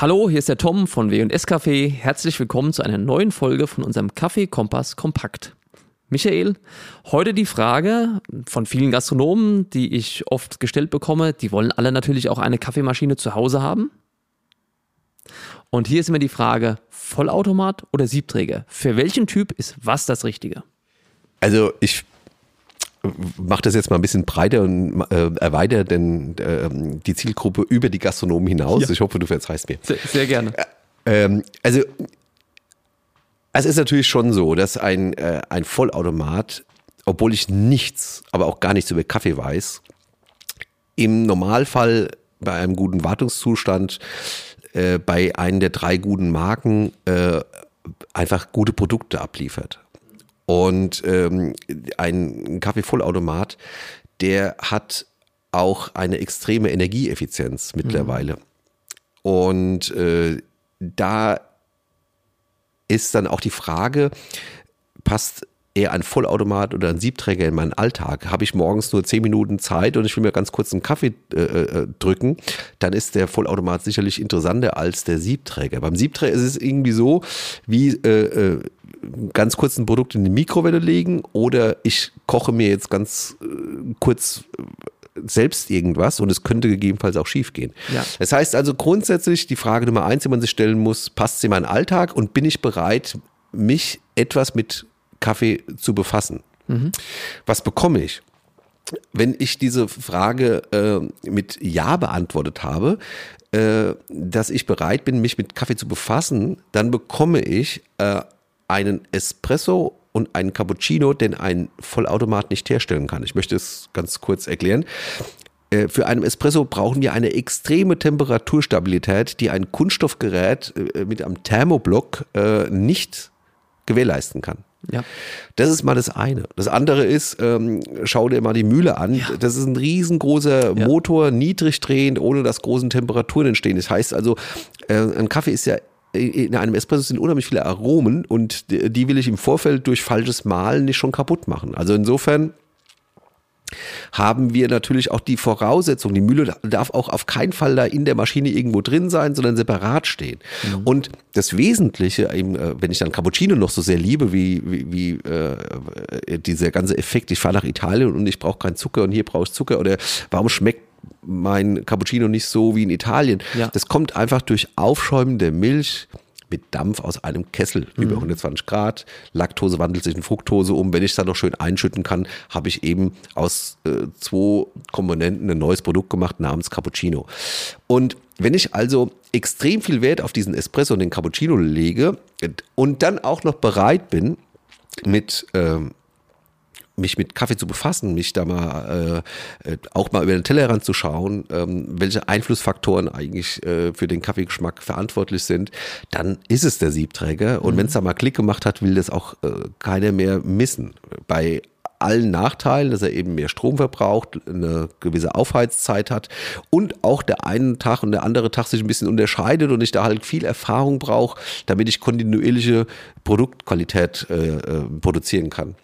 Hallo, hier ist der Tom von W&S Café. Herzlich willkommen zu einer neuen Folge von unserem Kaffee Kompass Kompakt. Michael, heute die Frage von vielen Gastronomen, die ich oft gestellt bekomme, die wollen alle natürlich auch eine Kaffeemaschine zu Hause haben. Und hier ist immer die Frage, Vollautomat oder Siebträger? Für welchen Typ ist was das Richtige? Also ich mache das jetzt mal ein bisschen breiter und äh, erweitere denn äh, die Zielgruppe über die Gastronomen hinaus. Ja. Ich hoffe, du verzeihst mir. Sehr, sehr gerne. Ähm, also es ist natürlich schon so, dass ein, äh, ein Vollautomat, obwohl ich nichts, aber auch gar nichts über Kaffee weiß, im Normalfall bei einem guten Wartungszustand, äh, bei einem der drei guten Marken äh, einfach gute Produkte abliefert. Und ähm, ein Kaffeevollautomat, der hat auch eine extreme Energieeffizienz mittlerweile. Mhm. Und äh, da ist dann auch die Frage, passt eher ein Vollautomat oder ein Siebträger in meinen Alltag? Habe ich morgens nur zehn Minuten Zeit und ich will mir ganz kurz einen Kaffee äh, äh, drücken, dann ist der Vollautomat sicherlich interessanter als der Siebträger. Beim Siebträger ist es irgendwie so, wie äh, äh ganz kurz ein Produkt in die Mikrowelle legen oder ich koche mir jetzt ganz äh, kurz äh, selbst irgendwas und es könnte gegebenenfalls auch schief gehen. Ja. Das heißt also grundsätzlich die Frage Nummer eins, die man sich stellen muss, passt sie in meinen Alltag und bin ich bereit, mich etwas mit Kaffee zu befassen? Mhm. Was bekomme ich? Wenn ich diese Frage äh, mit Ja beantwortet habe, äh, dass ich bereit bin, mich mit Kaffee zu befassen, dann bekomme ich äh, einen Espresso und einen Cappuccino, den ein Vollautomat nicht herstellen kann. Ich möchte es ganz kurz erklären. Äh, für einen Espresso brauchen wir eine extreme Temperaturstabilität, die ein Kunststoffgerät äh, mit einem Thermoblock äh, nicht gewährleisten kann. Ja. Das ist mal das eine. Das andere ist, ähm, schau dir mal die Mühle an. Ja. Das ist ein riesengroßer ja. Motor, niedrig drehend, ohne dass großen Temperaturen entstehen. Das heißt also, äh, ein Kaffee ist ja in einem Espresso sind unheimlich viele Aromen und die will ich im Vorfeld durch falsches Mahlen nicht schon kaputt machen. Also insofern haben wir natürlich auch die Voraussetzung, die Mühle darf auch auf keinen Fall da in der Maschine irgendwo drin sein, sondern separat stehen. Mhm. Und das Wesentliche, äh, wenn ich dann Cappuccino noch so sehr liebe, wie, wie, wie äh, dieser ganze Effekt, ich fahre nach Italien und ich brauche keinen Zucker und hier brauche ich Zucker oder warum schmeckt mein Cappuccino nicht so wie in Italien. Ja. Das kommt einfach durch Aufschäumen der Milch mit Dampf aus einem Kessel mhm. über 120 Grad. Laktose wandelt sich in Fructose um. Wenn ich es dann noch schön einschütten kann, habe ich eben aus äh, zwei Komponenten ein neues Produkt gemacht namens Cappuccino. Und wenn ich also extrem viel Wert auf diesen Espresso und den Cappuccino lege und dann auch noch bereit bin, mit ähm, mich mit Kaffee zu befassen, mich da mal äh, äh, auch mal über den Tellerrand zu schauen, ähm, welche Einflussfaktoren eigentlich äh, für den Kaffeegeschmack verantwortlich sind, dann ist es der Siebträger. Und mhm. wenn es da mal Klick gemacht hat, will das auch äh, keiner mehr missen. Bei allen Nachteilen, dass er eben mehr Strom verbraucht, eine gewisse Aufheizzeit hat und auch der einen Tag und der andere Tag sich ein bisschen unterscheidet und ich da halt viel Erfahrung brauche, damit ich kontinuierliche Produktqualität äh, äh produzieren kann.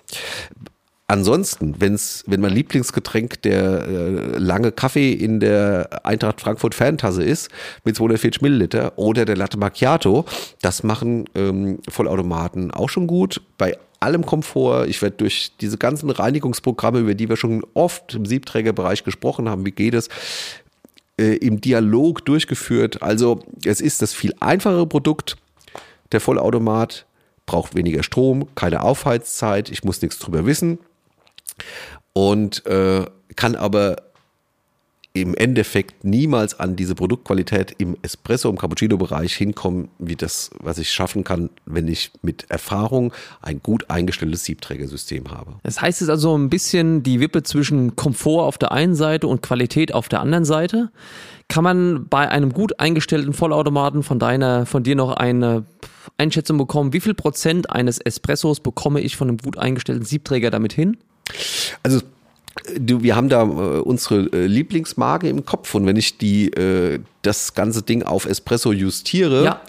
Ansonsten, wenn's, wenn mein Lieblingsgetränk der äh, lange Kaffee in der Eintracht Frankfurt Fantasse ist, mit 240 Milliliter, oder der Latte Macchiato, das machen ähm, Vollautomaten auch schon gut. Bei allem Komfort. Ich werde durch diese ganzen Reinigungsprogramme, über die wir schon oft im Siebträgerbereich gesprochen haben, wie geht es, äh, im Dialog durchgeführt. Also es ist das viel einfachere Produkt, der Vollautomat, braucht weniger Strom, keine Aufheizzeit, ich muss nichts drüber wissen und äh, kann aber im Endeffekt niemals an diese Produktqualität im Espresso, im Cappuccino-Bereich hinkommen, wie das, was ich schaffen kann, wenn ich mit Erfahrung ein gut eingestelltes Siebträgersystem habe. Das heißt es also ein bisschen die Wippe zwischen Komfort auf der einen Seite und Qualität auf der anderen Seite. Kann man bei einem gut eingestellten Vollautomaten von deiner, von dir noch eine Einschätzung bekommen, wie viel Prozent eines Espressos bekomme ich von einem gut eingestellten Siebträger damit hin? Also Du, wir haben da äh, unsere äh, Lieblingsmarke im Kopf und wenn ich die äh, das ganze Ding auf Espresso justiere, ja.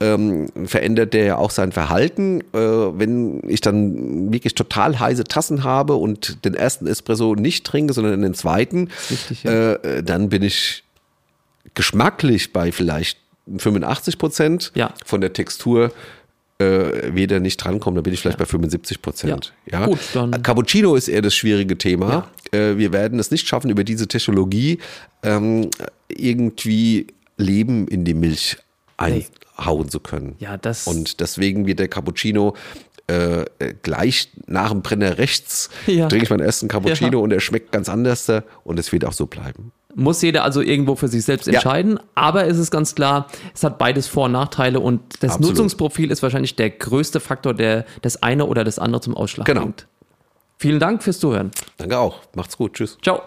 ähm, verändert der ja auch sein Verhalten. Äh, wenn ich dann wirklich total heiße Tassen habe und den ersten Espresso nicht trinke, sondern den zweiten, Richtig, ja. Äh, dann bin ich geschmacklich bei vielleicht 85 Prozent. Ja. Von der Textur äh, weder nicht drankommen, da bin ich vielleicht bei 75 Prozent. Ja. Ja. Gut, dann- Cappuccino ist eher das schwierige Thema. Äh, wir werden es nicht schaffen, über diese Technologie ähm, irgendwie Leben in die Milch einhauen zu können. Ja, das- Und deswegen wird der Cappuccino äh, gleich nach dem Brenner rechts Ja. trinke ich meinen ersten Cappuccino Ja. und er schmeckt ganz anders und es wird auch so bleiben. Muss jeder also irgendwo für sich selbst Ja. entscheiden. Aber es ist ganz klar, es hat beides Vor- und Nachteile und das Absolut. Nutzungsprofil ist wahrscheinlich der größte Faktor, der das eine oder das andere zum Ausschlag Genau. bringt. Vielen Dank fürs Zuhören. Danke auch. Macht's gut. Tschüss. Ciao.